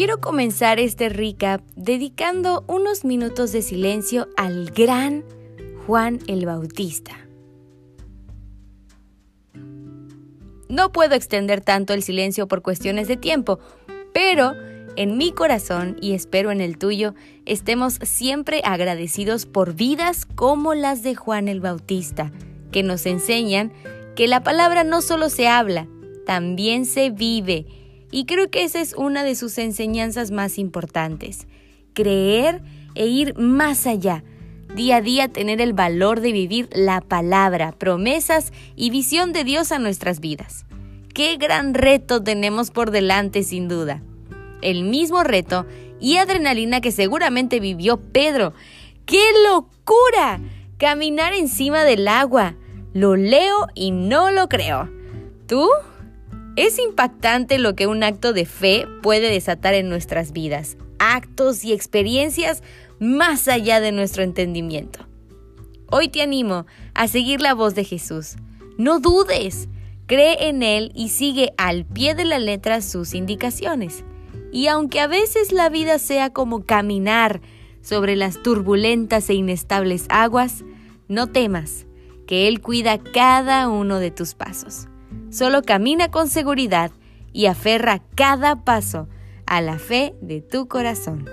quiero comenzar este recap dedicando unos minutos de silencio al gran Juan el Bautista. No puedo extender tanto el silencio por cuestiones de tiempo, pero en mi corazón y espero en el tuyo estemos siempre agradecidos por vidas como las de Juan el Bautista, que nos enseñan que la palabra no solo se habla, también se vive y creo que esa es una de sus enseñanzas más importantes. Creer e ir más allá. Día a día tener el valor de vivir la palabra, promesas y visión de Dios a nuestras vidas. Qué gran reto tenemos por delante sin duda. El mismo reto y adrenalina que seguramente vivió Pedro. ¡Qué locura! Caminar encima del agua. Lo leo y no lo creo. ¿Tú? Es impactante lo que un acto de fe puede desatar en nuestras vidas, actos y experiencias más allá de nuestro entendimiento. Hoy te animo a seguir la voz de Jesús. No dudes, cree en Él y sigue al pie de la letra sus indicaciones. Y aunque a veces la vida sea como caminar sobre las turbulentas e inestables aguas, no temas, que Él cuida cada uno de tus pasos. Solo camina con seguridad y aferra cada paso a la fe de tu corazón.